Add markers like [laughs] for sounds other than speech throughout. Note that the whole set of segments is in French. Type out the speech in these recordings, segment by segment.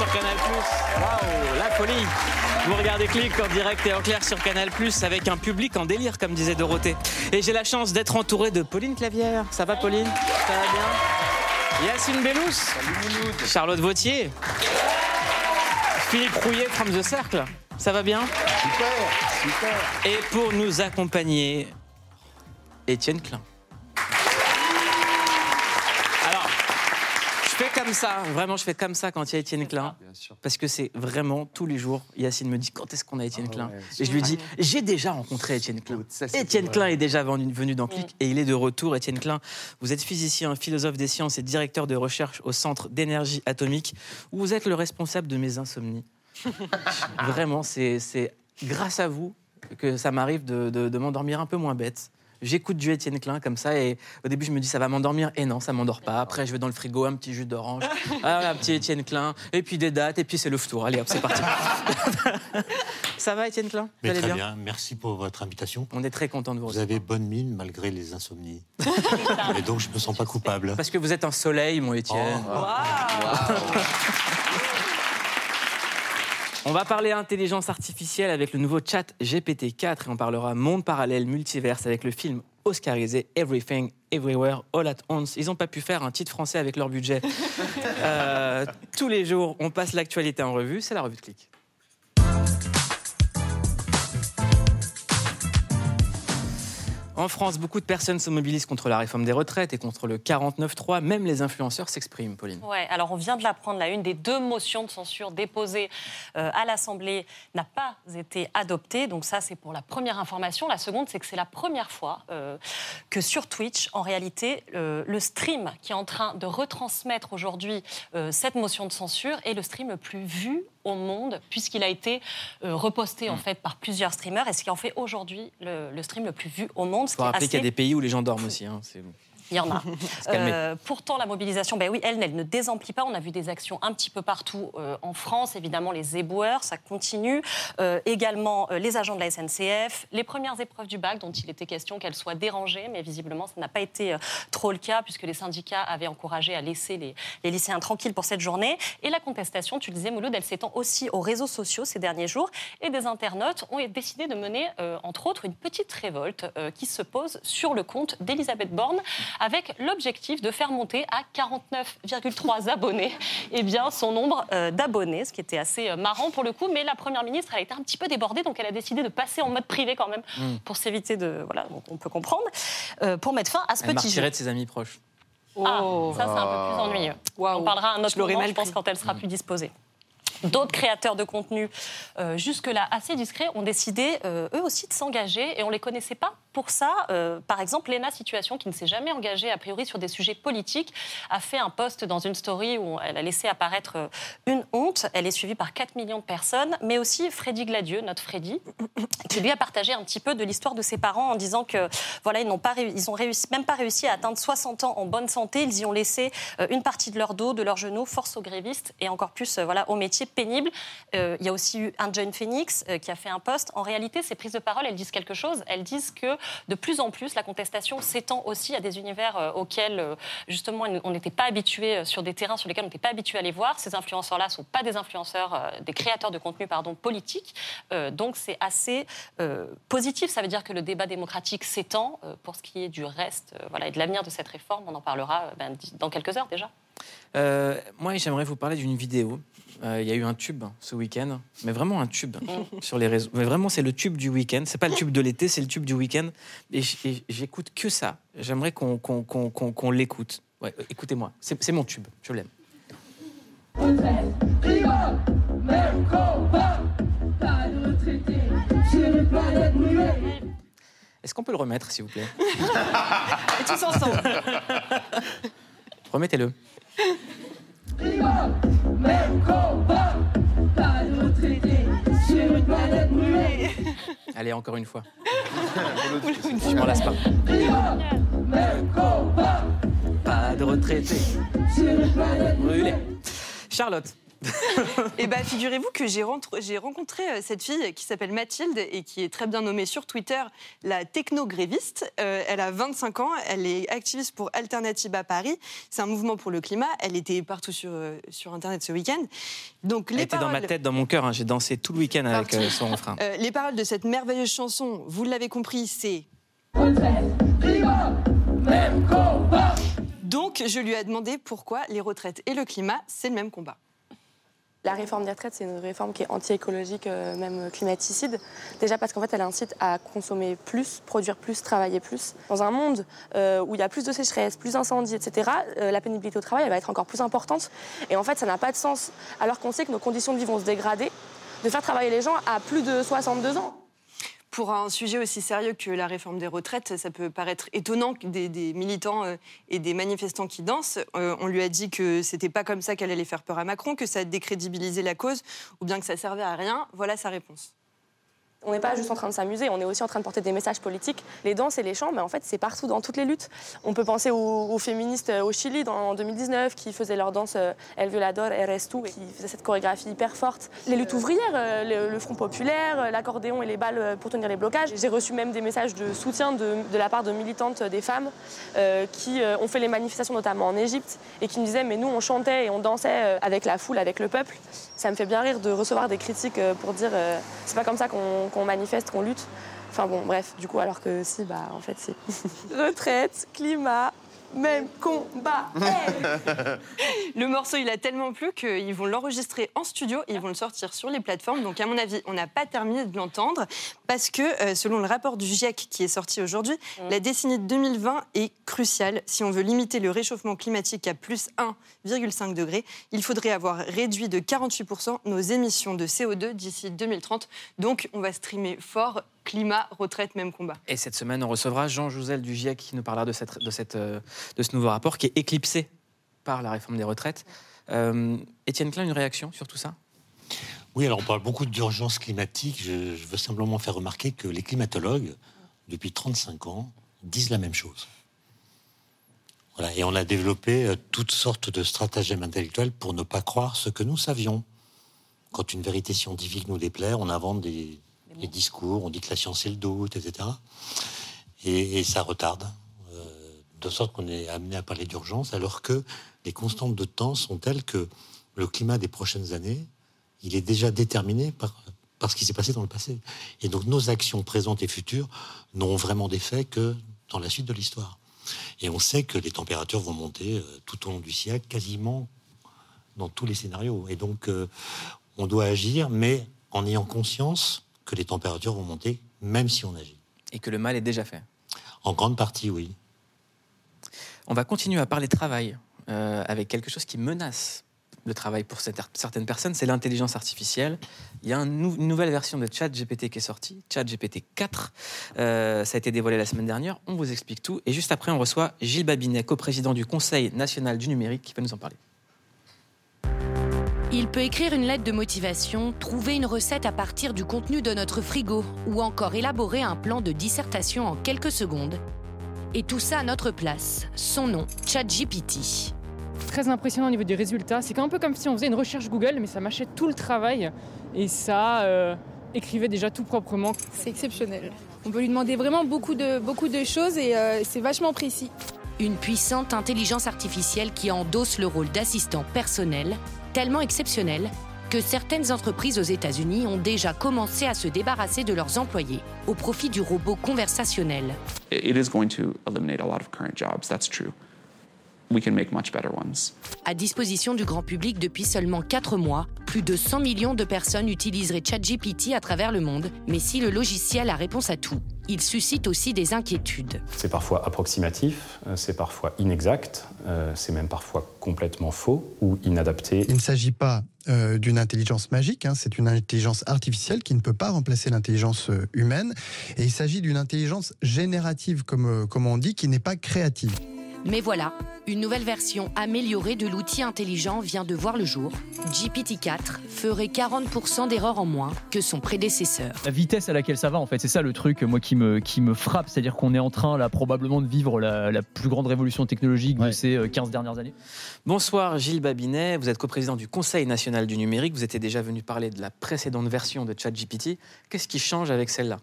sur Canal+. Waouh, la folie Vous regardez Click en direct et en clair sur Canal+, avec un public en délire, comme disait Dorothée. Et j'ai la chance d'être entouré de Pauline Clavière. Ça va, Pauline? Ça va bien? Yacine Bellous? Charlotte Vautier? Philippe Rouillet from The Cercle? Ça va bien? Super, super. Et pour nous accompagner, Étienne Klein. Comme ça, vraiment, je fais comme ça quand il y a Étienne Klein. Parce que c'est vraiment tous les jours, Yacine me dit quand est-ce qu'on a Étienne Ah Klein ouais, Et je lui dis j'ai déjà rencontré Étienne Klein. Ça, Étienne vrai. Klein est déjà venu, dans Click et il est de retour. Étienne Klein, vous êtes physicien, philosophe des sciences et directeur de recherche au Centre d'énergie atomique où vous êtes le responsable de mes insomnies. [laughs] Vraiment, c'est c'est grâce à vous que ça m'arrive de, de- de m'endormir un peu moins bête. J'écoute du Étienne Klein comme ça et au début je me dis ça va m'endormir et non ça m'endort pas. Après je vais dans le frigo un petit jus d'orange, [laughs] ah, un petit Étienne Klein et puis des dates et puis c'est le tour. Allez hop c'est parti. [laughs] ça va Étienne Klein? Vous allez très bien? bien. merci pour votre invitation. On est très content de vous Vous recevoir. avez bonne mine malgré les insomnies. [laughs] Et donc je me sens pas coupable. Parce que vous êtes un soleil mon Étienne. On va parler intelligence artificielle avec le nouveau chat GPT-4 et on parlera monde parallèle, multiverse avec le film oscarisé Everything, Everywhere, All at Once. Ils n'ont pas pu faire un titre français avec leur budget. [laughs] Euh, tous les jours, on passe l'actualité en revue. C'est la revue de clic. En France, beaucoup de personnes se mobilisent contre la réforme des retraites et contre le 49.3. Même les influenceurs s'expriment, Pauline. Ouais, alors on vient de l'apprendre, la une des deux motions de censure déposées euh, à l'Assemblée n'a pas été adoptée. Donc ça, c'est pour la première information. La seconde, c'est que c'est la première fois euh, que sur Twitch, en réalité, euh, le stream qui est en train de retransmettre aujourd'hui cette motion de censure est le stream le plus vu au monde, puisqu'il a été reposté en fait par plusieurs streamers, et ce qui en fait aujourd'hui le, le stream le plus vu au monde. Il Ce faut qui est rappeler qu'il y a des pays où les gens dorment aussi. hein. C'est- il y en a. [laughs] Euh, pourtant, la mobilisation, ben oui, elle, elle ne désemplit pas. On a vu des actions un petit peu partout euh, en France. Évidemment, les éboueurs, ça continue. Euh, également, les agents de la SNCF, les premières épreuves du bac, dont il était question qu'elles soient dérangées, mais visiblement, ça n'a pas été trop le cas, puisque les syndicats avaient encouragé à laisser les, les lycéens tranquilles pour cette journée. Et la contestation, tu le disais, Mouloud, elle s'étend aussi aux réseaux sociaux ces derniers jours. Et des internautes ont décidé de mener, entre autres, une petite révolte qui se pose sur le compte d'Elisabeth Borne, avec l'objectif de faire monter à 49,3 abonnés [laughs] eh bien, son nombre euh, d'abonnés, ce qui était assez euh, marrant pour le coup. Mais la Première ministre, elle a été un petit peu débordée, donc elle a décidé de passer en mode privé quand même, Mm. pour s'éviter de... Voilà, donc on peut comprendre, euh, pour mettre fin à ce Elle petit jeu. de ses amis proches. Ah, ça, c'est un peu plus ennuyeux. Waouh. On parlera un autre Je moment, je pense, quand elle sera plus disposée. D'autres créateurs de contenu, euh, jusque-là assez discrets, ont décidé euh, eux aussi de s'engager et on ne les connaissait pas pour ça. Euh, par exemple, Lena Situation, qui ne s'est jamais engagée a priori sur des sujets politiques, a fait un post dans une story où elle a laissé apparaître une honte. Elle est suivie par 4 millions de personnes, mais aussi Freddy Gladieux, notre Freddy, qui lui a partagé un petit peu de l'histoire de ses parents en disant que voilà, ils n'ont pas ils ont réussi, même pas réussi à atteindre 60 ans en bonne santé. Ils y ont laissé une partie de leur dos, de leurs genoux, force aux grévistes et encore plus voilà, au métier pénible. Euh, il y a aussi eu un John Phoenix euh, qui a fait un post. En réalité, ces prises de parole, elles disent quelque chose. Elles disent que de plus en plus, la contestation s'étend aussi à des univers euh, auxquels, justement, on n'était pas habitué sur des terrains sur lesquels on n'était pas habitué à les voir. Ces influenceurs-là ne sont pas des influenceurs, des créateurs de contenu, pardon, politiques. Euh, donc, c'est assez positif. Ça veut dire que le débat démocratique s'étend. Pour ce qui est du reste voilà, et de l'avenir de cette réforme, on en parlera ben, dans quelques heures déjà. Euh, moi, j'aimerais vous parler d'une vidéo. Euh, Il y a eu un tube ce week-end, mais vraiment un tube [laughs] sur les réseaux. Mais vraiment, c'est le tube du week-end. C'est pas le tube de l'été, c'est le tube du week-end. Et j'écoute que ça. J'aimerais qu'on l'écoute. Ouais, euh, écoutez-moi, c'est c'est mon tube, je l'aime. Est-ce qu'on peut le remettre, s'il vous plaît? [laughs] Et tous ensemble. Remettez-le. Allez, encore une fois. Je m'en lasse pas. Pas de retraité. Brûlé. Charlotte, [laughs] Et bah, figurez-vous que j'ai rencontré euh, cette fille qui s'appelle Mathilde et qui est très bien nommée sur Twitter la technogréviste. Euh, elle a 25 ans, elle est activiste pour Alternative à Paris. C'est un mouvement pour le climat. Elle était partout sur, euh, sur Internet ce week-end. Donc, les elle était dans ma tête, dans mon cœur. Hein. J'ai dansé tout le week-end avec son refrain. les paroles de cette merveilleuse chanson, vous l'avez compris, c'est. Donc, je lui ai demandé pourquoi les retraites et le climat, c'est le même combat. La réforme des retraites, c'est une réforme qui est anti-écologique, euh, même climaticide. Déjà parce qu'en fait, elle incite à consommer plus, produire plus, travailler plus. Dans un monde euh, où il y a plus de sécheresse, plus d'incendies, etc., euh, la pénibilité au travail va être encore plus importante. Et en fait, ça n'a pas de sens, alors qu'on sait que nos conditions de vie vont se dégrader, de faire travailler les gens à plus de 62 ans. Pour un sujet aussi sérieux que la réforme des retraites, ça peut paraître étonnant que des, militants euh, et des manifestants qui dansent. Euh, on lui a dit que c'était pas comme ça qu'elle allait faire peur à Macron, que ça décrédibilisait la cause, ou bien que ça servait à rien. Voilà sa réponse. On n'est pas juste en train de s'amuser, on est aussi en train de porter des messages politiques. Les danses et les chants, mais en fait, c'est partout dans toutes les luttes. On peut penser aux, féministes euh, au Chili en 2019 qui faisaient leur danse euh, El Violador, Eres Tu, qui faisaient cette chorégraphie hyper forte. Les luttes ouvrières, euh, le, Front populaire, l'accordéon et les balles pour tenir les blocages. J'ai reçu même des messages de soutien de, la part de militantes des femmes qui ont fait les manifestations, notamment en Égypte, et qui me disaient Mais nous, on chantait et on dansait avec la foule, avec le peuple. Ça me fait bien rire de recevoir des critiques pour dire C'est pas comme ça qu'on qu'on manifeste, qu'on lutte. Enfin bon, bref, du coup, alors que si, bah en fait, si. Retraite, climat, même combat. [laughs] le morceau, il a tellement plu qu'ils vont l'enregistrer en studio et ils vont le sortir sur les plateformes. Donc, à mon avis, on n'a pas terminé de l'entendre parce que, euh, selon le rapport du GIEC qui est sorti aujourd'hui, mm. la décennie 2020 est cruciale. Si on veut limiter le réchauffement climatique à plus 1,5 degré, il faudrait avoir réduit de 48% nos émissions de CO2 d'ici 2030. Donc, on va streamer fort climat, retraite, même combat. Et cette semaine, on recevra Jean Jouzel du GIEC qui nous parlera de, cette, de, cette, euh, de ce nouveau rapport qui est éclipsé par la réforme des retraites. Euh, Étienne Klein, une réaction sur tout ça? Oui, alors on parle beaucoup d'urgence climatique. Je, je, veux simplement faire remarquer que les climatologues, depuis 35 ans, disent la même chose. Voilà, et on a développé euh, toutes sortes de stratagèmes intellectuels pour ne pas croire ce que nous savions. Quand une vérité scientifique nous déplaît, on invente des, les discours, on dit que la science est le doute, etc. Et, ça retarde, euh, de sorte qu'on est amené à parler d'urgence, alors que les constantes de temps sont telles que le climat des prochaines années, il est déjà déterminé par, par ce qui s'est passé dans le passé. Et donc nos actions présentes et futures n'ont vraiment d'effet que dans la suite de l'histoire. Et on sait que les températures vont monter euh, tout au long du siècle, quasiment dans tous les scénarios. Et donc, euh, on doit agir, mais en ayant conscience que les températures vont monter, même si on agit. Et que le mal est déjà fait En grande partie, oui. On va continuer à parler travail euh, avec quelque chose qui menace le travail pour certaines personnes, c'est l'intelligence artificielle. Il y a une nouvelle version de ChatGPT qui est sortie, ChatGPT 4. Euh, ça a été dévoilé la semaine dernière. On vous explique tout. Et juste après, on reçoit Gilles Babinet, co-président du Conseil national du numérique, qui va nous en parler. Il peut écrire une lettre de motivation, trouver une recette à partir du contenu de notre frigo ou encore élaborer un plan de dissertation en quelques secondes. Et tout ça à notre place. Son nom, ChatGPT. Très impressionnant au niveau des résultats. C'est un peu comme si on faisait une recherche Google, mais ça mâchait tout le travail et ça euh, écrivait déjà tout proprement. C'est exceptionnel. On peut lui demander vraiment beaucoup de, beaucoup de choses et euh, c'est vachement précis. Une puissante intelligence artificielle qui endosse le rôle d'assistant personnel tellement exceptionnel que certaines entreprises aux États-Unis ont déjà commencé à se débarrasser de leurs employés au profit du robot conversationnel. It is going to eliminate a lot of current jobs, that's true. We can make much better ones. À disposition du grand public depuis seulement 4 mois, plus de 100 millions de personnes utiliseraient ChatGPT à travers le monde, mais si le logiciel a réponse à tout, il suscite aussi des inquiétudes. C'est parfois approximatif, euh, c'est parfois inexact, euh, c'est même parfois complètement faux ou inadapté. Il ne s'agit pas euh, d'une intelligence magique, hein, c'est une intelligence artificielle qui ne peut pas remplacer l'intelligence humaine, et il s'agit d'une intelligence générative, comme, comme on dit, qui n'est pas créative. Mais voilà, une nouvelle version améliorée de l'outil intelligent vient de voir le jour. GPT-4 ferait 40% d'erreurs en moins que son prédécesseur. La vitesse à laquelle ça va, en fait, c'est ça le truc, moi, qui me, qui me frappe. C'est-à-dire qu'on est en train, là, probablement de vivre la, la plus grande révolution technologique de ces euh, 15 dernières années. Bonsoir Gilles Babinet, vous êtes coprésident du Conseil national du numérique. Vous étiez déjà venu parler de la précédente version de ChatGPT. Qu'est-ce qui change avec celle-là?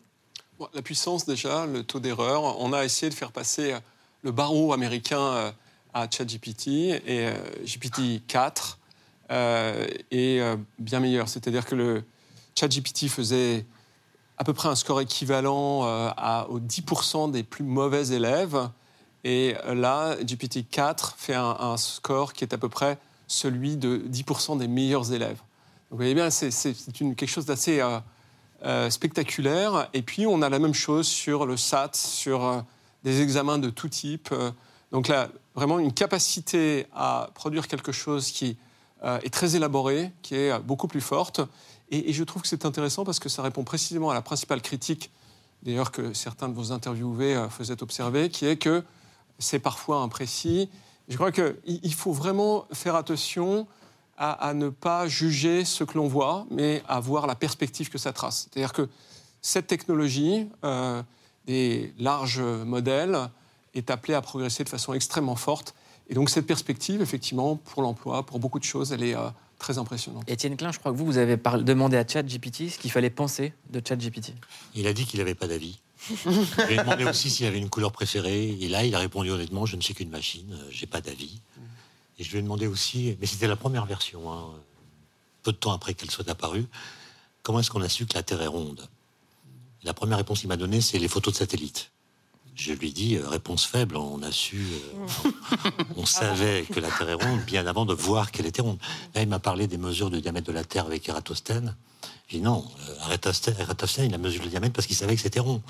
Bon, La puissance déjà, le taux d'erreur. On a essayé de faire passer euh, le barreau américain euh, à ChatGPT et euh, GPT-4 euh, est bien meilleur. C'est-à-dire que le ChatGPT faisait à peu près un score équivalent aux 10% des plus mauvais élèves. Et là, GPT-4 fait un, score qui est à peu près celui de 10% des meilleurs élèves. Vous voyez bien, c'est- quelque chose d'assez spectaculaire. Et puis, on a la même chose sur le SAT, sur des examens de tout type. Euh, donc là, vraiment une capacité à produire quelque chose qui euh, est très élaboré, qui est euh, beaucoup plus forte. Et, je trouve que c'est intéressant parce que ça répond précisément à la principale critique, d'ailleurs que certains de vos interviewés faisaient observer, qui est que c'est parfois imprécis. Je crois qu'il il faut vraiment faire attention à, ne pas juger ce que l'on voit, mais à voir la perspective que ça trace. C'est-à-dire que cette technologie, des larges modèles, est appelée à progresser de façon extrêmement forte. Et donc cette perspective, effectivement, pour l'emploi, pour beaucoup de choses, elle est euh, très impressionnante. Étienne Klein, je crois que vous, vous avez demandé à ChatGPT ce qu'il fallait penser de ChatGPT. Il a dit qu'il n'avait pas d'avis. Je lui ai demandé aussi s'il avait une couleur préférée. Et là, il a répondu honnêtement Je ne suis qu'une machine, euh, j'ai pas d'avis. Et je lui ai demandé aussi, mais c'était la première version, hein, peu de temps après qu'elle soit apparue, comment est-ce qu'on a su que la Terre est ronde? La première réponse qu'il m'a donnée, c'est les photos de satellites. Je lui dit, euh, réponse faible, on a su, euh, [laughs] on savait que la Terre est ronde bien avant de voir qu'elle était ronde. Là, il m'a parlé des mesures de diamètre de la Terre avec Eratosthène. J'ai dit non, euh, Eratosthène, il a mesuré le diamètre parce qu'il savait que c'était rond.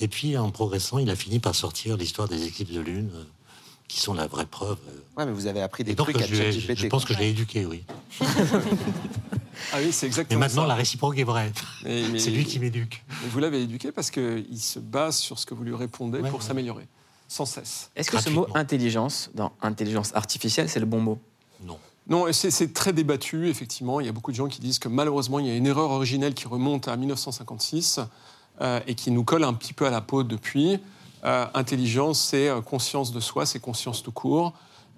Et puis, en progressant, il a fini par sortir l'histoire des éclipses de lune, euh, qui sont la vraie preuve. Ouais, mais vous avez appris des Et donc, trucs à je, ai- je pense que je l'ai éduqué, oui. [laughs] Ah oui, c'est Mais exactement maintenant, ça. la réciproque est vraie. C'est lui qui m'éduque. Vous l'avez éduqué parce qu'il se base sur ce que vous lui répondez Ouais, pour ouais. s'améliorer, sans cesse. Est-ce que ce mot intelligence, dans intelligence artificielle, c'est le bon mot? Non, et c'est très débattu, effectivement. Il y a beaucoup de gens qui disent que malheureusement, il y a une erreur originelle qui remonte à 1956 euh, et qui nous colle un petit peu à la peau depuis. Euh, intelligence, c'est euh, conscience de soi, c'est conscience tout court,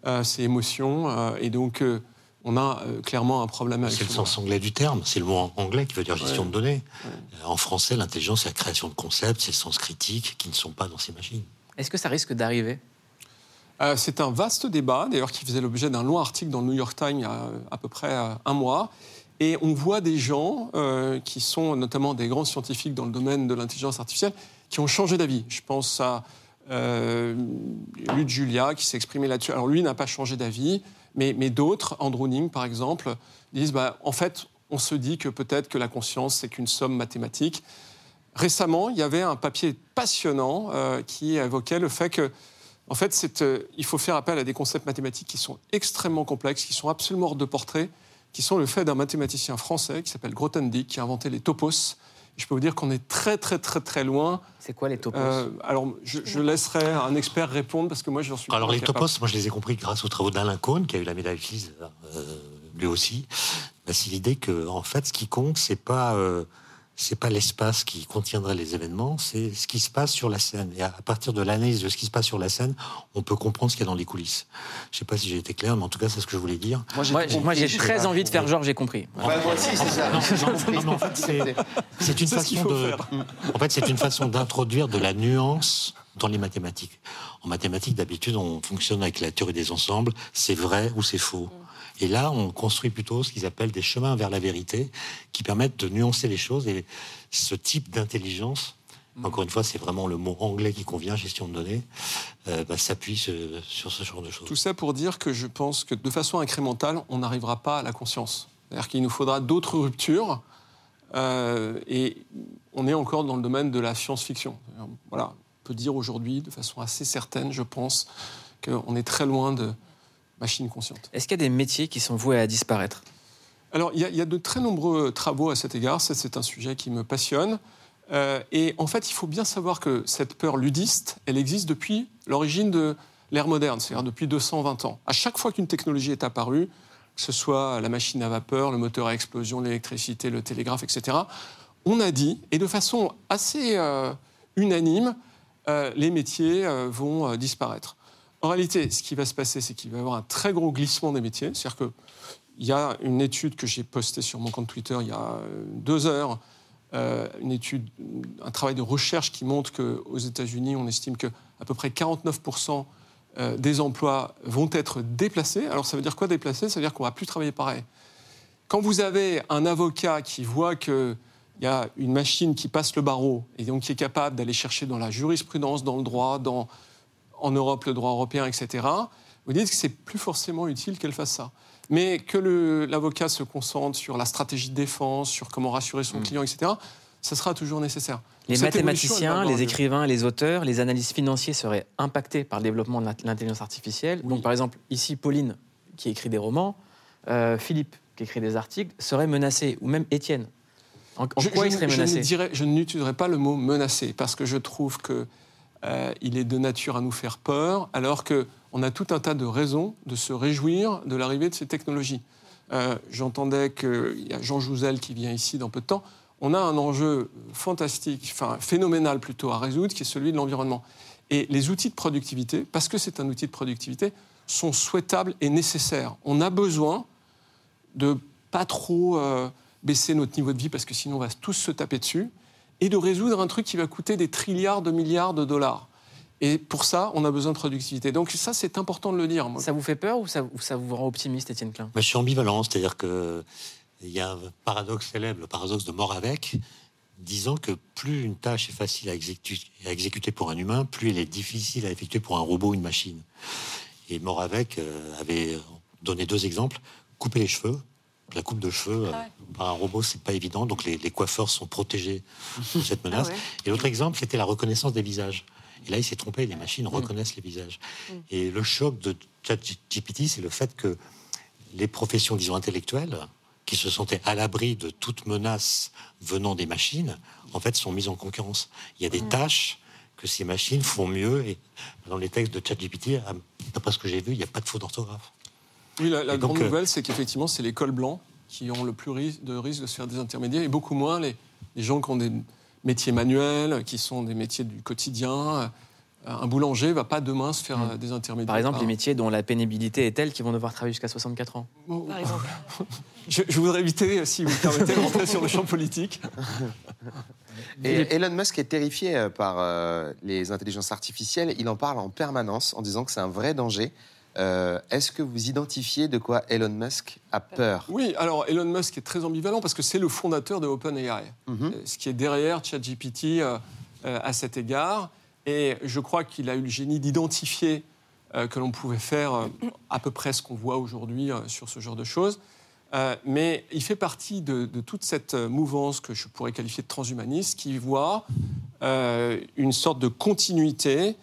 euh, c'est émotion. euh, et donc, euh, on a euh, clairement un problème avec C'est le sens anglais du terme. C'est le mot en- anglais qui veut dire gestion Ouais. de données. Euh, En français, l'intelligence, c'est la création de concepts, c'est le sens critique qui ne sont pas dans ces machines. Est-ce que ça risque d'arriver? Euh, c'est un vaste débat, d'ailleurs, qui faisait l'objet d'un long article dans le New York Times il y a à peu près un mois. Et on voit des gens euh, qui sont notamment des grands scientifiques dans le domaine de l'intelligence artificielle qui ont changé d'avis. Je pense à euh, Luc Julia qui s'est exprimé là-dessus. Alors lui n'a pas changé d'avis, mais, d'autres, Andrew Ning par exemple, disent bah, en fait, on se dit que peut-être que la conscience, c'est qu'une somme mathématique. Récemment, il y avait un papier passionnant euh, qui évoquait le fait que, en fait, euh, il faut faire appel à des concepts mathématiques qui sont extrêmement complexes, qui sont absolument hors de portée, qui sont le fait d'un mathématicien français qui s'appelle Grothendieck, qui a inventé les topos. Je peux vous dire qu'on est très, très, très, très loin. C'est quoi les topos Alors, je, je laisserai un expert répondre parce que moi, je suis Alors pas les capable. topos, moi je les ai compris grâce aux travaux d'Alain Cohn, qui a eu la médaille Fields, euh, lui aussi. Bah, c'est l'idée que, en fait, ce qui compte, c'est pas euh, c'est pas l'espace qui contiendrait les événements, c'est ce qui se passe sur la scène. Et à partir de l'analyse de ce qui se passe sur la scène, on peut comprendre ce qu'il y a dans les coulisses. Je sais pas si j'ai été clair, mais en tout cas, c'est ce que je voulais dire. Moi, j'ai très envie de faire genre j'ai compris. Ouais, moi aussi, c'est ça. En fait, c'est- une façon de. faire. En fait, c'est une façon d'introduire de la nuance dans les mathématiques. En mathématiques, d'habitude, on fonctionne avec la théorie des ensembles. C'est vrai ou c'est faux. Et là, on construit plutôt ce qu'ils appellent des chemins vers la vérité, qui permettent de nuancer les choses. Et ce type d'intelligence, encore une fois, c'est vraiment le mot anglais qui convient, gestion de données, euh, bah, s'appuie sur ce genre de choses. Tout ça pour dire que je pense que de façon incrémentale, on n'arrivera pas à la conscience. C'est-à-dire qu'il nous faudra d'autres ruptures. euh, et on est encore dans le domaine de la science-fiction. Voilà, on peut dire aujourd'hui, de façon assez certaine, je pense, qu'on est très loin de machines conscientes. Est-ce qu'il y a des métiers qui sont voués à disparaître? Alors, il y, a- il y a de très nombreux travaux à cet égard. C'est un sujet qui me passionne. Euh, et en fait, il faut bien savoir que cette peur ludiste, elle existe depuis l'origine de l'ère moderne, c'est-à-dire depuis 220 ans. À chaque fois qu'une technologie est apparue, que ce soit la machine à vapeur, le moteur à explosion, l'électricité, le télégraphe, etc., on a dit, et de façon assez euh, unanime, euh, les métiers vont disparaître. En réalité, ce qui va se passer, c'est qu'il va y avoir un très gros glissement des métiers. C'est-à-dire qu'il y a une étude que j'ai postée sur mon compte Twitter il y a euh, deux heures, euh, une étude, un travail de recherche qui montre qu'aux États-Unis, on estime que à peu près 49% euh, des emplois vont être déplacés. Alors ça veut dire quoi déplacer Ça veut dire qu'on va plus travailler pareil. Quand vous avez un avocat qui voit qu'il y a une machine qui passe le barreau et donc qui est capable d'aller chercher dans la jurisprudence, dans le droit, dans, en Europe le droit européen, etc., vous dites que c'est plus forcément utile qu'elle fasse ça. Mais que l'avocat se concentre sur la stratégie de défense, sur comment rassurer son client, etc., ça sera toujours nécessaire. Les Cette mathématiciens, les écrivains, les auteurs, les analystes financiers seraient impactés par le développement de l'int- l'intelligence artificielle. Donc, par exemple, ici, Pauline, qui écrit des romans, euh, Philippe, qui écrit des articles, serait menacé, ou même Étienne. En, en Je- quoi je, il serait menacé? je n'utiliserai pas le mot menacé parce que je trouve que euh, il est de nature à nous faire peur, alors que on a tout un tas de raisons de se réjouir de l'arrivée de ces technologies. Euh, J'entendais qu'il y a Jean Jouzel qui vient ici dans peu de temps. On a un enjeu fantastique, enfin phénoménal plutôt à résoudre, qui est celui de l'environnement. Et les outils de productivité, parce que c'est un outil de productivité, sont souhaitables et nécessaires. On a besoin de pas trop euh, baisser notre niveau de vie parce que sinon on va tous se taper dessus et de résoudre un truc qui va coûter des trilliards de milliards de dollars. Et pour ça, on a besoin de productivité. Donc ça, c'est important de le dire. Ça vous fait peur ou ça, ou ça vous rend optimiste, Étienne Klein? Je suis ambivalent, c'est-à-dire que il y a un paradoxe célèbre, le paradoxe de mort avec, disant que plus une tâche est facile à, exécu- à exécuter pour un humain, plus elle est difficile à effectuer pour un robot ou une machine. Et mort avec euh, avait donné deux exemples couper les cheveux. La coupe de cheveux euh, par un robot, c'est pas évident, donc les, les coiffeurs sont protégés de cette menace. Ah ouais. Et l'autre exemple, c'était la reconnaissance des visages. Et là, il s'est trompé, les machines reconnaissent les visages. Et le choc de ChatGPT, c'est le fait que les professions, disons, intellectuelles, qui se sentaient à l'abri de toute menace venant des machines, en fait, sont mises en concurrence. Il y a des tâches que ces machines font mieux. Et dans les textes de ChatGPT, d'après ce que j'ai vu, il n'y a pas de faute d'orthographe. Oui, la, la Et donc, grande euh, nouvelle, c'est qu'effectivement, c'est les cols blancs qui ont le plus ris- de risque de se faire des intermédiaires et beaucoup moins les, les gens qui ont des métiers manuels, qui sont des métiers du quotidien. Euh, Un boulanger ne va pas demain se faire des intermédiaires. Par exemple, les métiers dont la pénibilité est telle qu'ils vont devoir travailler jusqu'à 64 ans. Par exemple. [laughs] je, je voudrais éviter, si vous me permettez, de rentrer sur le champ politique. [laughs] Et Elon Musk est terrifié par euh, les intelligences artificielles. Il en parle en permanence en disant que c'est un vrai danger. Euh, Est-ce que vous identifiez de quoi Elon Musk a peur Oui, alors Elon Musk est très ambivalent parce que c'est le fondateur de OpenAI, Mhm. euh, ce qui est derrière ChatGPT euh, euh, à cet égard. Et je crois qu'il a eu le génie d'identifier que l'on pouvait faire à peu près ce qu'on voit aujourd'hui sur ce genre de choses. Mais il fait partie de, de toute cette mouvance que je pourrais qualifier de transhumaniste qui voit une sorte de continuité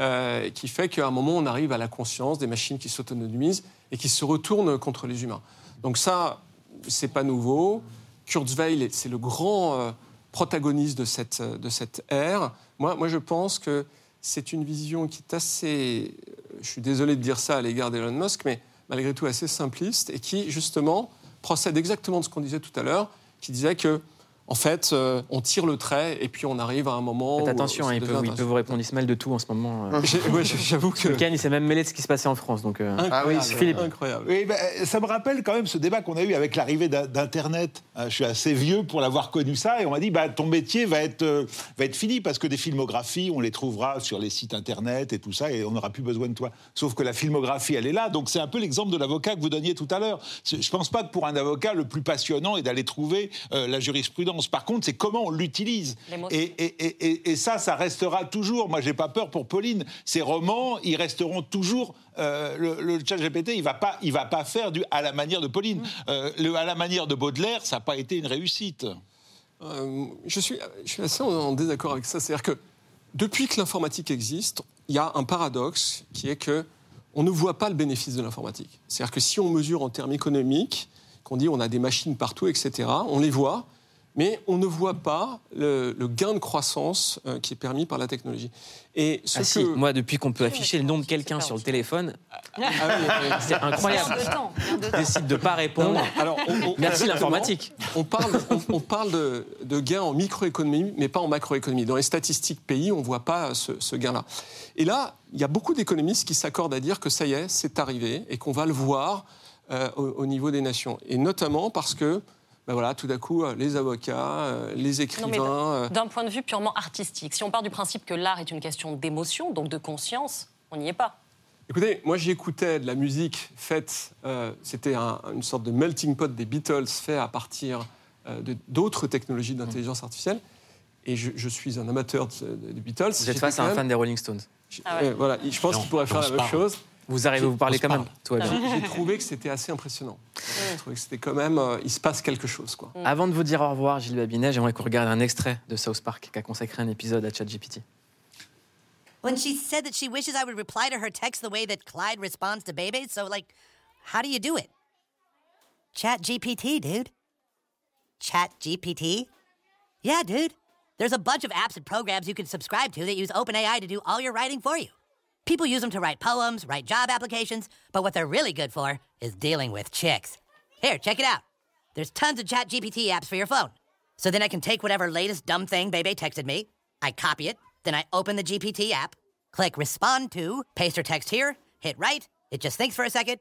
euh, qui fait qu'à un moment, on arrive à la conscience des machines qui s'autonomisent et qui se retournent contre les humains. Donc ça, c'est pas nouveau. Kurzweil, c'est le grand euh, protagoniste de cette, euh, de cette ère. Moi, moi, je pense que c'est une vision qui est assez... Je suis désolé de dire ça à l'égard d'Elon Musk, mais malgré tout assez simpliste et qui, justement, procède exactement de ce qu'on disait tout à l'heure, qui disait que en fait, euh, on tire le trait et puis on arrive à un moment. Faites où attention, hein, il, peut, il peut vous répondre Ismaël de tout en ce moment. euh. Ouais, J'avoue que. Week-end, il s'est même mêlé de ce qui se passait en France. Donc, euh, Ah Philippe. Incroyable. Oui, ben, ça me rappelle quand même ce débat qu'on a eu avec l'arrivée d'Internet. Euh, Je suis assez vieux pour l'avoir connu ça, et on m'a dit bah, ton métier va être, euh, va être fini parce que des filmographies, on les trouvera sur les sites Internet et tout ça, et on n'aura plus besoin de toi. Sauf que la filmographie, elle est là. Donc c'est un peu l'exemple de l'avocat que vous donniez tout à l'heure. Je pense pas que pour un avocat, le plus passionnant est d'aller trouver euh, la jurisprudence. Par contre, c'est comment on l'utilise. Et, et, et, et- et ça, ça restera toujours. Moi, j'ai pas peur pour Pauline. Ces romans, ils resteront toujours. euh, le, le chat GPT, il va pas, il va pas faire du à la manière de Pauline. Euh, le à la manière de Baudelaire, ça n'a pas été une réussite. Euh, je, suis, je suis assez en, en désaccord avec ça. C'est-à-dire que depuis que l'informatique existe, il y a un paradoxe qui est que on ne voit pas le bénéfice de l'informatique. C'est-à-dire que si on mesure en termes économiques, qu'on dit on a des machines partout, etc., on les voit, mais on ne voit pas le, le gain de croissance euh, qui est permis par la technologie. Et ce Ah si, moi, depuis qu'on peut afficher le nom de quelqu'un sur le téléphone, Ah oui, c'est incroyable. Je décide de pas répondre. Alors, on- on- Merci l'informatique. On parle, on, on parle de, de gains en microéconomie, mais pas en macroéconomie. Dans les statistiques pays, on ne voit pas ce, ce gain-là. Et là, il y a beaucoup d'économistes qui s'accordent à dire que ça y est, c'est arrivé et qu'on va le voir euh, au, au niveau des nations. Et notamment parce que, ben voilà, tout d'un coup, euh, les avocats, euh, les écrivains. euh, d'un point de vue purement artistique, si on part du principe que l'art est une question d'émotion, donc de conscience, on n'y est pas. Écoutez, moi j'écoutais de la musique faite, euh, c'était un- une sorte de melting pot des Beatles fait à partir euh, d'autres technologies d'intelligence artificielle. Et je, je suis un amateur de- de- des Beatles. Vous êtes J'étais face à un fan des Rolling Stones. Ah ouais. Euh, voilà, je pense qu'il pourrait faire la même chose. Vous arrivez à vous parler quand même. parle. Tout va bien. J'ai j'ai trouvé que c'était assez impressionnant. J'ai trouvé que c'était quand même, euh, il se passe quelque chose, quoi. Avant de vous dire au revoir, Gilles Babinet, j'aimerais qu'on regarde un extrait de South Park qui a consacré un épisode à ChatGPT. When she said that she wishes I would reply to her text the way that Clyde responds to babies, so like, how do you do it? Chat GPT, dude. Chat GPT? Yeah, dude. There's a bunch of apps and programs you can subscribe to that use OpenAI to do all your writing for you. People use them to write poems, write job applications, but what they're really good for is dealing with chicks. Here, check it out. There's tons of Chat GPT apps for your phone. So then I can take whatever latest dumb thing Bebe texted me, I copy it, then I open the GPT app, click respond to, paste her text here, hit write, it just thinks for a second.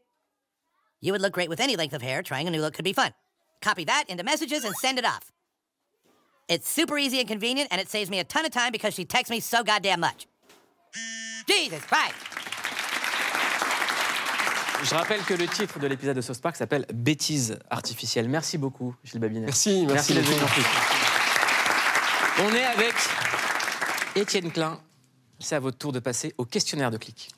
You would look great with any length of hair, trying a new look could be fun. Copy that into messages and send it off. It's super easy and convenient, and it saves me a ton of time because she texts me so goddamn much. Jesus Christ! Je rappelle que le titre de l'épisode de South Park s'appelle Bêtises artificielles. Merci beaucoup, Gilles Babinet. Merci, merci d'être venu beaucoup. en plus. On est avec Étienne Klein. C'est à votre tour de passer au questionnaire de clic.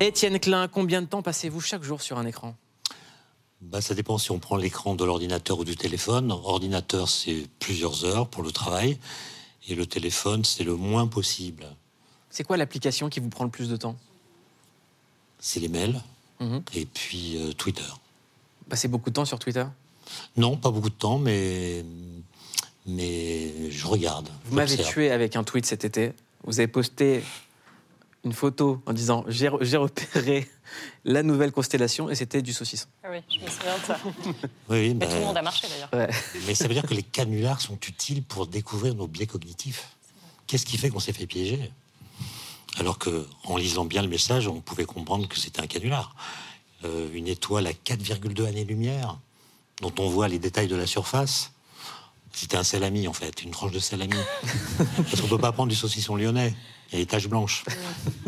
Étienne Klein, combien de temps passez-vous chaque jour sur un écran? Bah, ça dépend si on prend l'écran de l'ordinateur ou du téléphone. Ordinateur, c'est plusieurs heures pour le travail. Et le téléphone, c'est le moins possible. C'est quoi l'application qui vous prend le plus de temps? C'est les mails Mhm. et puis euh, Twitter. Passez beaucoup de temps sur Twitter? Non, pas beaucoup de temps, mais, mais je regarde. Vous m'avez tué avec un tweet cet été. Vous avez posté une photo en disant j'ai re- j'ai repéré la nouvelle constellation et c'était du saucisson. Ah oui, je me souviens de ça. [laughs] Oui, oui, Mais bah, tout le monde a marché d'ailleurs. Mais ça veut dire que les canulars sont utiles pour découvrir nos biais cognitifs. Qu'est-ce qui fait qu'on s'est fait piéger? Alors que, en lisant bien le message, on pouvait comprendre que c'était un canular. Euh, une étoile à 4,2 années-lumière, dont on voit les détails de la surface. C'était un salami, en fait, une tranche de salami. [laughs] Parce qu'on ne peut pas prendre du saucisson lyonnais. Il y a des taches blanches.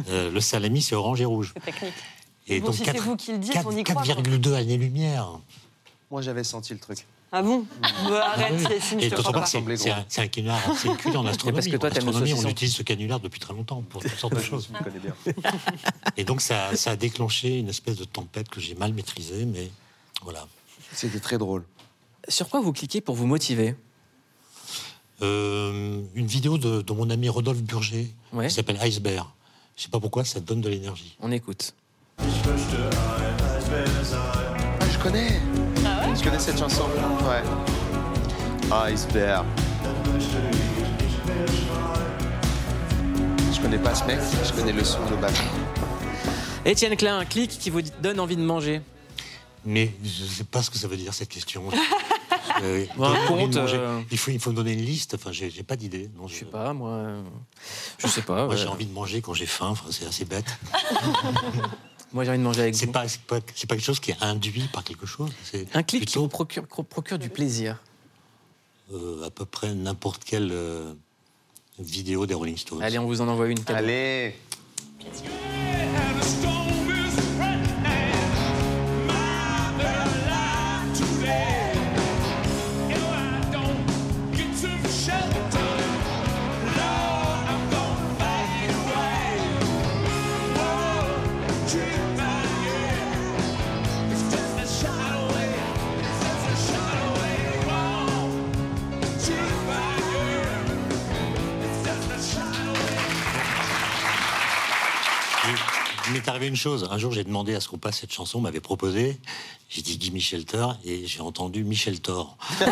Euh, le salami, c'est orange et rouge. C'est technique. Et Bon, donc, si c'est 4 vous qui le dites, on y croit, quoi. 4,2 années-lumière. Moi, j'avais senti le truc. Ah bon Bah, Arrête, d'autre crois part, pas. c'est c'est un, c'est un canular assez cuit en astronomie. parce que toi, En astronomie, on utilise ce canular depuis très longtemps pour toutes sortes de [laughs] choses. Je connais bien. Et donc, ça, ça a déclenché une espèce de tempête que j'ai mal maîtrisée, mais voilà. C'était très drôle. Sur quoi vous cliquez pour vous motiver? Euh, une vidéo de, de mon ami Rodolphe Burger, Ouais. qui s'appelle Iceberg. Je sais pas pourquoi, ça donne de l'énergie. On écoute. Ah, je connais. Je connais cette chanson. Ouais. Iceberg. Je connais pas ce mec, je connais le son global. Étienne Klein, un clic qui vous donne envie de manger. Mais je sais pas ce que ça veut dire cette question. [laughs] [laughs] Euh, Bon, un compte, euh, il, faut, il faut me donner une liste. Enfin, j'ai j'ai pas d'idée. Non, Je sais pas, moi. euh, Je sais pas. Moi, ouais. j'ai envie de manger quand j'ai faim. Enfin, c'est assez bête. [laughs] Moi, j'ai envie de manger avec C'est vous. pas, c'est pas, c'est pas quelque chose qui est induit par quelque chose. C'est Un clic qui vous procure, procure du plaisir. euh, à peu près n'importe quelle euh, vidéo des Rolling Stones. Allez, on vous en envoie une. cadeau. Allez. M'est arrivé une chose. Un jour, j'ai demandé à ce qu'on passe cette chanson, on m'avait proposé. J'ai dit Guy Michelter et j'ai entendu Michel Thor. [laughs]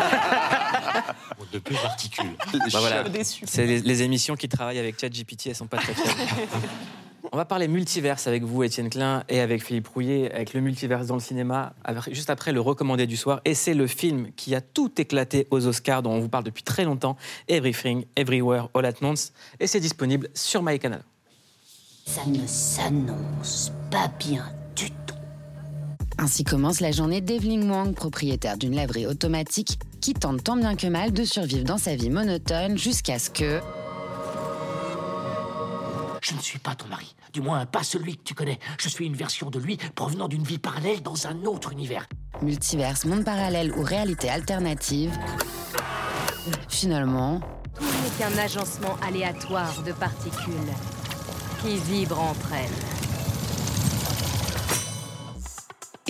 Bon, Depuis, j'articule. Bah voilà. C'est les, les émissions qui travaillent avec ChatGPT, elles sont pas très fières. [laughs] On va parler multiverse avec vous, Étienne Klein, et avec Philippe Rouillet, avec le multiverse dans le cinéma, juste après le recommandé du soir. Et c'est le film qui a tout éclaté aux Oscars, dont on vous parle depuis très longtemps, Everything, Everywhere, All at Once. Et c'est disponible sur MyCanal. Ça ne s'annonce pas bien du tout. Ainsi commence la journée d'Evelyn Wang, propriétaire d'une laverie automatique qui tente tant bien que mal de survivre dans sa vie monotone jusqu'à ce que... Je ne suis pas ton mari. Du moins, pas celui que tu connais. Je suis une version de lui provenant d'une vie parallèle dans un autre univers. Multiverse, monde parallèle ou réalité alternative. Finalement, Tout n'est qu'un agencement aléatoire de particules qui vibrent entre elles.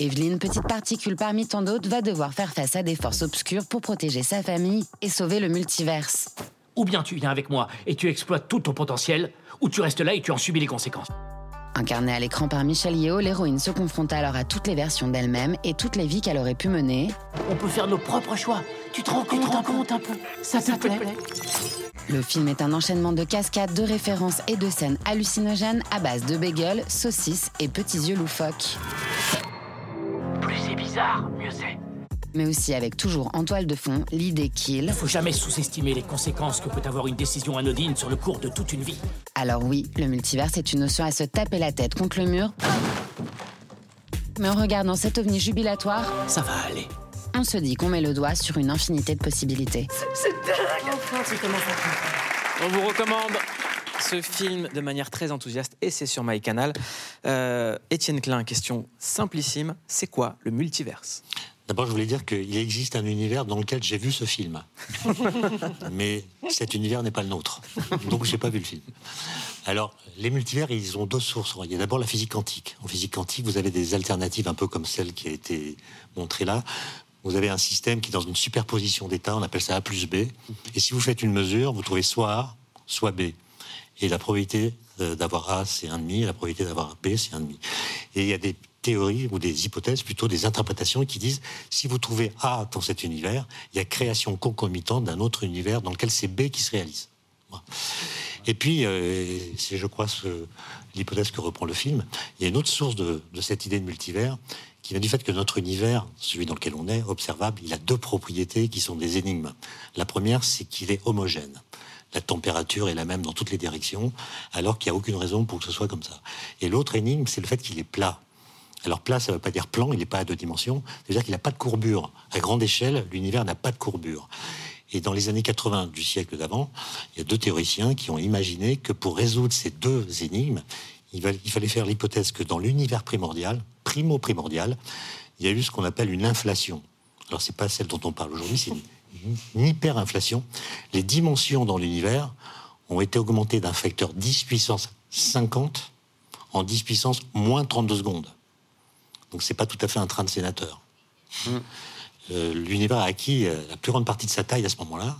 Evelyne, petite particule parmi tant d'autres, va devoir faire face à des forces obscures pour protéger sa famille et sauver le multiverse. Ou bien tu viens avec moi et tu exploites tout ton potentiel, ou tu restes là et tu en subis les conséquences. Incarnée à l'écran par Michelle Yeoh, l'héroïne se confronte alors à toutes les versions d'elle-même et toutes les vies qu'elle aurait pu mener. On peut faire nos propres choix. Tu te rends compte, compte un peu Ça te plaît Le film est un enchaînement de cascades, de références et de scènes hallucinogènes à base de bagels, saucisses et petits yeux loufoques. Plus c'est bizarre, mieux c'est. Mais aussi avec toujours en toile de fond l'idée qu'il... Faut jamais sous-estimer les conséquences que peut avoir une décision anodine sur le cours de toute une vie. Alors oui, le multiverse est une notion à se taper la tête contre le mur. Mais en regardant cet ovni jubilatoire, Ça va aller. on se dit qu'on met le doigt sur une infinité de possibilités. C'est dingue On vous recommande ce film de manière très enthousiaste et c'est sur MyCanal. Euh, Étienne Klein, question simplissime. C'est quoi le multiverse? D'abord, je voulais dire qu'il existe un univers dans lequel j'ai vu ce film. [laughs] Mais cet univers n'est pas le nôtre. Donc, j'ai pas vu le film. Alors, les multivers, ils ont deux sources. Il y a d'abord la physique quantique. En physique quantique, vous avez des alternatives un peu comme celle qui a été montrée là. Vous avez un système qui est dans une superposition d'états, on appelle ça A plus B. Et si vous faites une mesure, vous trouvez soit A, soit B. Et la probabilité euh, d'avoir A, c'est 1,5, et la probabilité d'avoir B, c'est 1,5. Et il y a des théories ou des hypothèses, plutôt des interprétations qui disent si vous trouvez A dans cet univers, il y a création concomitante d'un autre univers dans lequel c'est B qui se réalise. Et puis, euh, c'est je crois ce- l'hypothèse que reprend le film, il y a une autre source de, de cette idée de multivers qui vient du fait que notre univers, celui dans lequel on est, observable, il a deux propriétés qui sont des énigmes. La première, c'est qu'il est homogène. La température est la même dans toutes les directions, alors qu'il n'y a aucune raison pour que ce soit comme ça. Et l'autre énigme, c'est le fait qu'il est plat. Alors plat, ça ne veut pas dire plan, il n'est pas à deux dimensions, c'est-à-dire qu'il n'a pas de courbure. À grande échelle, l'univers n'a pas de courbure. Et dans les années 80 du siècle d'avant, il y a deux théoriciens qui ont imaginé que pour résoudre ces deux énigmes, il, fallait faire l'hypothèse que dans l'univers primordial, primo-primordial, il y a eu ce qu'on appelle une inflation. Alors c'est pas celle dont on parle aujourd'hui, c'est une hyperinflation. Les dimensions dans l'univers ont été augmentées d'un facteur 10 puissance 50 en 10 puissance moins 32 secondes. Donc c'est pas tout à fait un train de sénateur. Euh, L'univers a acquis euh, la plus grande partie de sa taille à ce moment-là.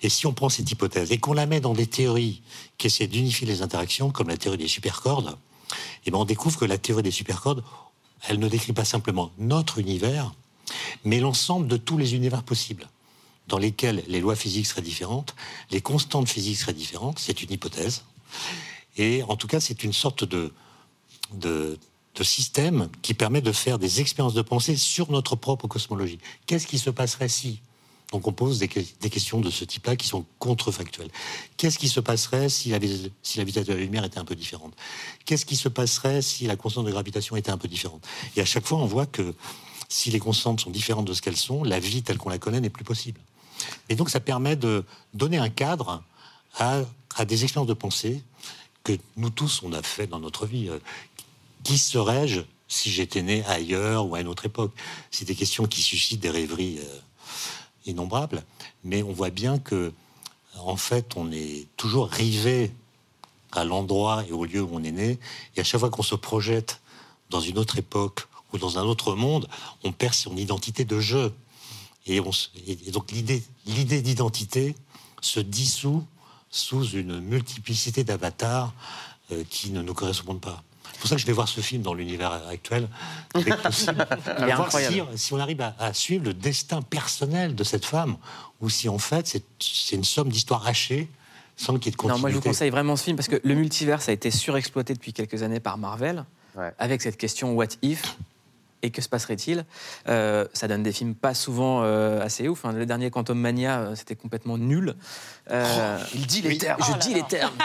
Et si on prend cette hypothèse et qu'on la met dans des théories qui essaient d'unifier les interactions, comme la théorie des supercordes, eh ben on découvre que la théorie des supercordes, elle ne décrit pas simplement notre univers, mais l'ensemble de tous les univers possibles, dans lesquels les lois physiques seraient différentes, les constantes physiques seraient différentes. C'est une hypothèse. Et en tout cas, c'est une sorte de, de, de système qui permet de faire des expériences de pensée sur notre propre cosmologie. Qu'est-ce qui se passerait si donc on pose des, que- des questions de ce type-là qui sont contrefactuelles. Qu'est-ce qui se passerait si la, si la vitesse de la lumière était un peu différente? Qu'est-ce qui se passerait si la constante de gravitation était un peu différente? Et à chaque fois, on voit que si les constantes sont différentes de ce qu'elles sont, la vie telle qu'on la connaît n'est plus possible. Et donc ça permet de donner un cadre à, à des expériences de pensée que nous tous, on a fait dans notre vie. Qui serais-je si j'étais né ailleurs ou à une autre époque? C'est des questions qui suscitent des rêveries euh, innombrables, mais on voit bien que, en fait, on est toujours rivé à l'endroit et au lieu où on est né, et à chaque fois qu'on se projette dans une autre époque ou dans un autre monde, on perd son identité de jeu. Et, on et- donc l'idée, l'idée d'identité se dissout sous une multiplicité d'avatars euh, qui ne nous correspondent pas. C'est pour ça que je vais voir ce film dans l'univers actuel. dès que possible. [laughs] Il est voir si, on arrive à, à suivre le destin personnel de cette femme, ou si en fait c'est c'est une somme d'histoires hachées sans qu'il y ait de continuité. Non, moi je vous conseille vraiment ce film parce que le multivers a été surexploité depuis quelques années par Marvel avec cette question What if? Et que se passerait-il? Euh, Ça donne des films pas souvent euh, assez ouf. hein. Le dernier Quantum Mania, euh, c'était complètement nul. Euh, il dit les termes. Je Oh dis là. les termes. [laughs]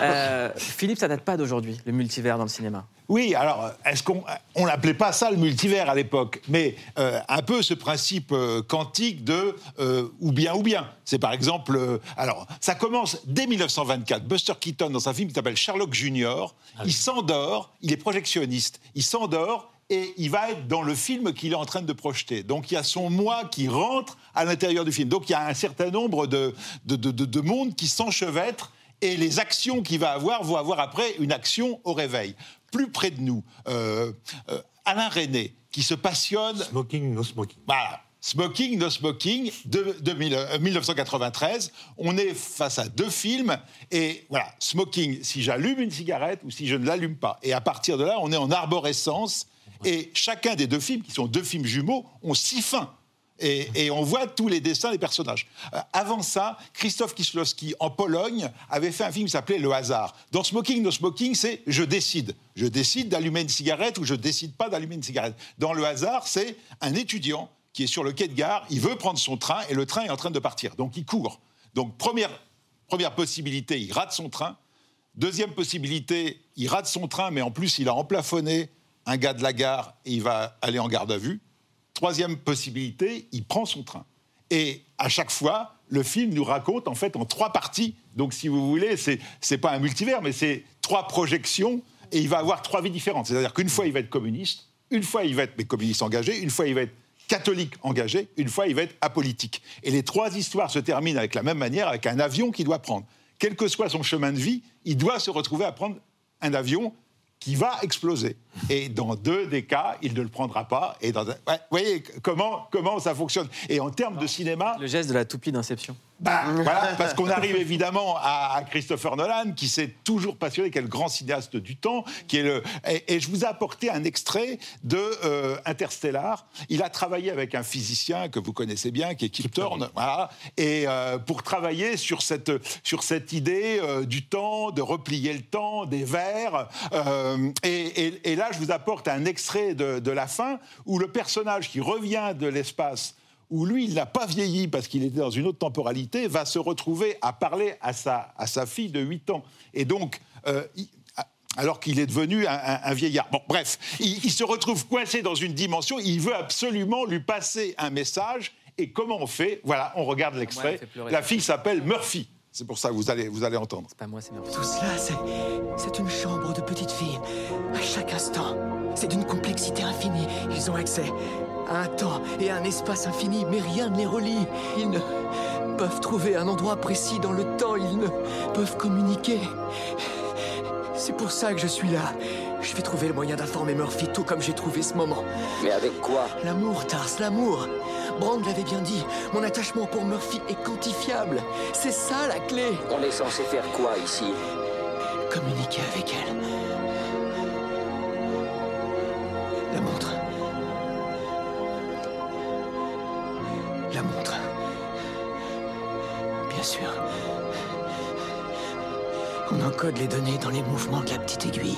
Euh, Philippe, ça date pas d'aujourd'hui, le multivers dans le cinéma. Oui, alors, est-ce qu'on on l'appelait pas ça le multivers à l'époque? Mais euh, un peu ce principe euh, quantique de euh, ou bien ou bien. C'est par exemple, euh, alors, ça commence dès 1924. Buster Keaton, dans un film qui s'appelle Sherlock Junior, il s'endort, il est projectionniste, il s'endort et il va être dans le film qu'il est en train de projeter. Donc il y a son moi qui rentre à l'intérieur du film. Donc il y a un certain nombre de, de, de, de- de mondes qui s'enchevêtrent et les actions qu'il va avoir vont avoir après une action au réveil. Plus près de nous, euh, euh, Alain René, qui se passionne... Smoking, no smoking. Voilà. Smoking, no smoking, de, de mille- euh, 1993. On est face à deux films. Et voilà, smoking, si j'allume une cigarette ou si je ne l'allume pas. Et à partir de là, on est en arborescence. Et chacun des deux films, qui sont deux films jumeaux, ont six fins. Et, on voit tous les dessins des personnages. Euh, avant ça, Christophe Kieslowski, en Pologne, avait fait un film qui s'appelait Le hasard. Dans Smoking, No Smoking, c'est je décide. Je décide d'allumer une cigarette ou je décide pas d'allumer une cigarette. Dans Le hasard, c'est un étudiant qui est sur le quai de gare, il veut prendre son train et le train est en train de partir. Donc il court. Donc première, première possibilité, il rate son train. Deuxième possibilité, il rate son train, mais en plus il a emplafonné un gars de la gare il va aller en garde à vue. Troisième possibilité, il prend son train. Et à chaque fois, le film nous raconte en fait en trois parties. Donc si vous voulez, c'est c'est pas un multivers, mais c'est trois projections et il va avoir trois vies différentes. C'est-à-dire qu'une fois il va être communiste, une fois il va être mais communiste engagé, une fois il va être catholique engagé, une fois il va être apolitique. Et les trois histoires se terminent avec la même manière, avec un avion qu'il doit prendre. Quel que soit son chemin de vie, il doit se retrouver à prendre un avion qui va exploser. Et dans deux des cas, il ne le prendra pas. Et dans ouais, vous voyez comment, comment ça fonctionne. Et en termes de cinéma... Le geste de la toupie d'Inception. Bah, voilà, parce qu'on arrive évidemment à, à Christopher Nolan, qui s'est toujours passionné, qui est le grand cinéaste du temps, qui est le. Et, et je vous ai apporté un extrait de euh, Interstellar. Il a travaillé avec un physicien que vous connaissez bien, qui est Kip Thorne, voilà, et euh, pour travailler sur cette sur cette idée euh, du temps, de replier le temps, des vers. et, et- et là, je vous apporte un extrait de, de la fin où le personnage qui revient de l'espace où lui, il n'a pas vieilli parce qu'il était dans une autre temporalité, va se retrouver à parler à sa, à sa fille de 8 ans. Et donc, euh, il- alors qu'il est devenu un, un- un vieillard. Bon, bref, il, il se retrouve coincé dans une dimension, il veut absolument lui passer un message. Et comment on fait? Voilà, on regarde l'extrait. La fille s'appelle Murphy. C'est pour ça que vous allez, vous allez entendre. C'est pas moi, c'est Murphy. Tout cela. C'est une chambre de petite fille. À chaque instant. C'est d'une complexité infinie. Ils ont accès à un temps et à un espace infini, mais rien ne les relie. Ils ne peuvent trouver un endroit précis dans le temps. Ils ne peuvent communiquer. C'est pour ça que je suis là. Je vais trouver le moyen d'informer Murphy, tout comme j'ai trouvé ce moment. Mais avec quoi? L'amour, Tars, l'amour. Brand l'avait bien dit. Mon attachement pour Murphy est quantifiable. C'est ça la clé. On est censé faire quoi ici? Communiquer avec elle. Encode les données dans les mouvements de la petite aiguille.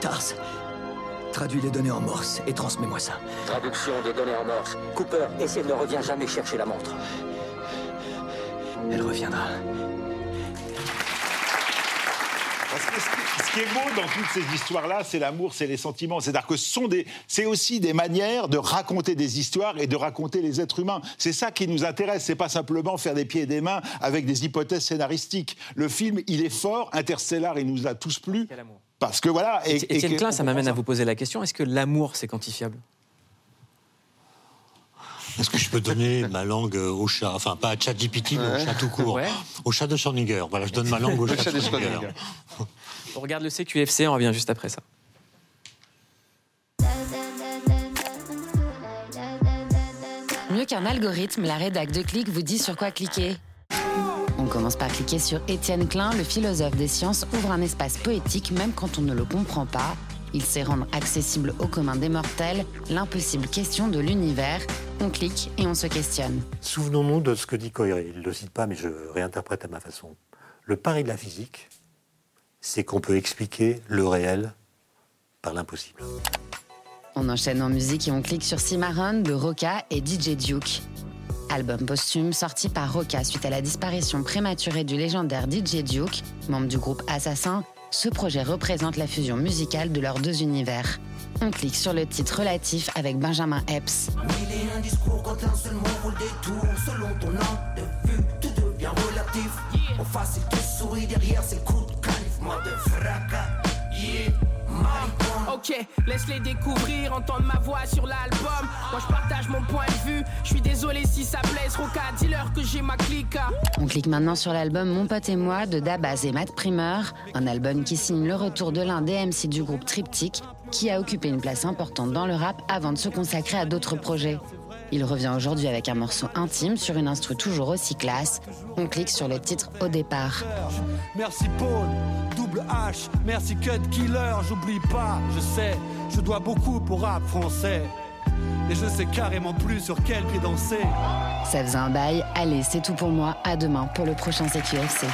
Tars, traduis les données en morse et transmets-moi ça. Traduction des données en morse. Cooper, essaie ne reviens jamais chercher la montre. Elle reviendra. Ce qui- est beau dans toutes ces histoires-là, c'est l'amour, c'est les sentiments. C'est-à-dire que ce sont des, c'est aussi des manières de raconter des histoires et de raconter les êtres humains. C'est ça qui nous intéresse. C'est pas simplement faire des pieds et des mains avec des hypothèses scénaristiques. Le film, il est fort. Interstellar, il nous a tous plu. Parce que voilà. Et, et Klein, ça m'amène à vous poser la question est-ce que l'amour, c'est quantifiable? Est-ce que je peux donner ma langue au chat? Enfin, pas à ChatGPT, mais au chat tout court. Ouais. Au chat de Schrödinger. Voilà, je donne ma langue au chat, de Schrödinger. On regarde le CQFC, on revient juste après ça. Mieux qu'un algorithme, la rédac de clic vous dit sur quoi cliquer. On commence par cliquer sur Étienne Klein, le philosophe des sciences ouvre un espace poétique même quand on ne le comprend pas. Il sait rendre accessible au commun des mortels l'impossible question de l'univers. On clique et on se questionne. Souvenons-nous de ce que dit Coiré. Il ne le cite pas, mais je réinterprète à ma façon. Le pari de la physique, c'est qu'on peut expliquer le réel par l'impossible. On enchaîne en musique et on clique sur Cimarron de Roca et DJ Duke. Album posthume sorti par Roca suite à la disparition prématurée du légendaire DJ Duke, membre du groupe Assassin, ce projet représente la fusion musicale de leurs deux univers. On clique sur le titre relatif avec Benjamin Epps. Mille et un discours quand un seul mot vaut le détour. Selon ton angle de vue, tout devient relatif. En face, il te sourit, derrière, c'est le coup de canif. Moi de fracas, yeah. Ok, laisse-les découvrir, entendre ma voix sur l'album. Moi je partage mon point de vue. Je suis désolé si ça blesse. Roca, dis-leur que j'ai ma clique. On clique maintenant sur l'album Mon pote et moi de Dabaz et Matt Primer, un album qui signe le retour de l'un des MC du groupe Triptych, qui a occupé une place importante dans le rap avant de se consacrer à d'autres projets. Il revient aujourd'hui avec un morceau intime sur une instru toujours aussi classe. On clique sur le titre au départ. Merci Paul, double H, merci Cut Killer, j'oublie pas, je sais, je dois beaucoup pour rap français. Et je sais carrément plus sur quel pied danser. Ça faisait un bail, allez, c'est tout pour moi, à demain pour le prochain CQFC.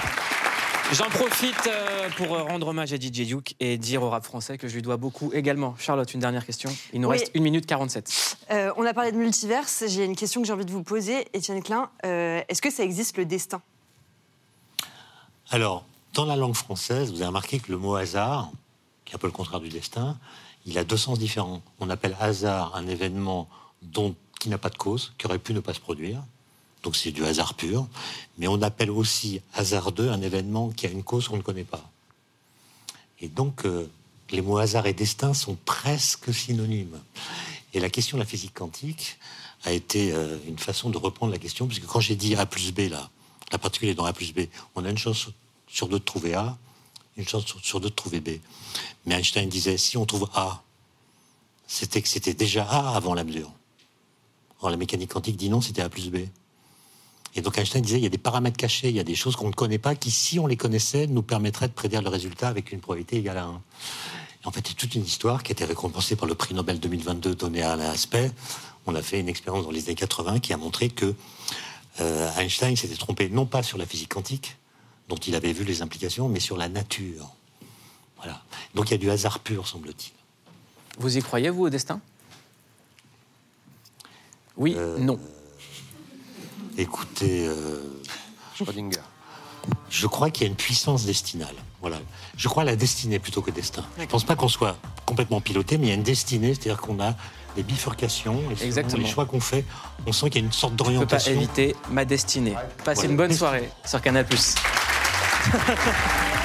J'en profite euh, pour rendre hommage à DJ Duke et dire au rap français que je lui dois beaucoup également. Charlotte, une dernière question. Il nous Oui. reste 1 minute 47. Euh, on a parlé de multiverse. J'ai une question que j'ai envie de vous poser. Étienne Klein, euh, est-ce que ça existe le destin? Alors, dans la langue française, vous avez remarqué que le mot hasard, qui est un peu le contraire du destin, il a deux sens différents. On appelle hasard un événement dont, qui n'a pas de cause, qui aurait pu ne pas se produire. Donc c'est du hasard pur. Mais on appelle aussi hasardeux un événement qui a une cause qu'on ne connaît pas. Et donc, euh, les mots hasard et destin sont presque synonymes. Et la question de la physique quantique a été euh, une façon de reprendre la question, puisque quand j'ai dit A plus B, là, la particule est dans A plus B, on a une chance sur deux de trouver A, une chance sur- deux de trouver B. Mais Einstein disait, si on trouve A, c'était que c'était déjà A avant la mesure. Or, la mécanique quantique dit non, c'était A plus B. Et donc Einstein disait, il y a des paramètres cachés, il y a des choses qu'on ne connaît pas, qui, si on les connaissait, nous permettraient de prédire le résultat avec une probabilité égale à 1. Et en fait, c'est toute une histoire qui a été récompensée par le prix Nobel 2022 donné à Alain Aspect. On a fait une expérience dans les années 80 qui a montré que euh, Einstein s'était trompé non pas sur la physique quantique, dont il avait vu les implications, mais sur la nature. Voilà. Donc il y a du hasard pur, semble-t-il. Vous y croyez, vous, au destin? Oui, non. Écoutez, euh, je crois qu'il y a une puissance destinale. Voilà. Je crois à la destinée plutôt que destin. Je ne pense pas qu'on soit complètement piloté, mais il y a une destinée, c'est-à-dire qu'on a des bifurcations, Exactement. les choix qu'on fait, on sent qu'il y a une sorte Je ne peux pas d'orientation. éviter ma destinée. Passez Voilà. une bonne soirée sur Canal+. [laughs]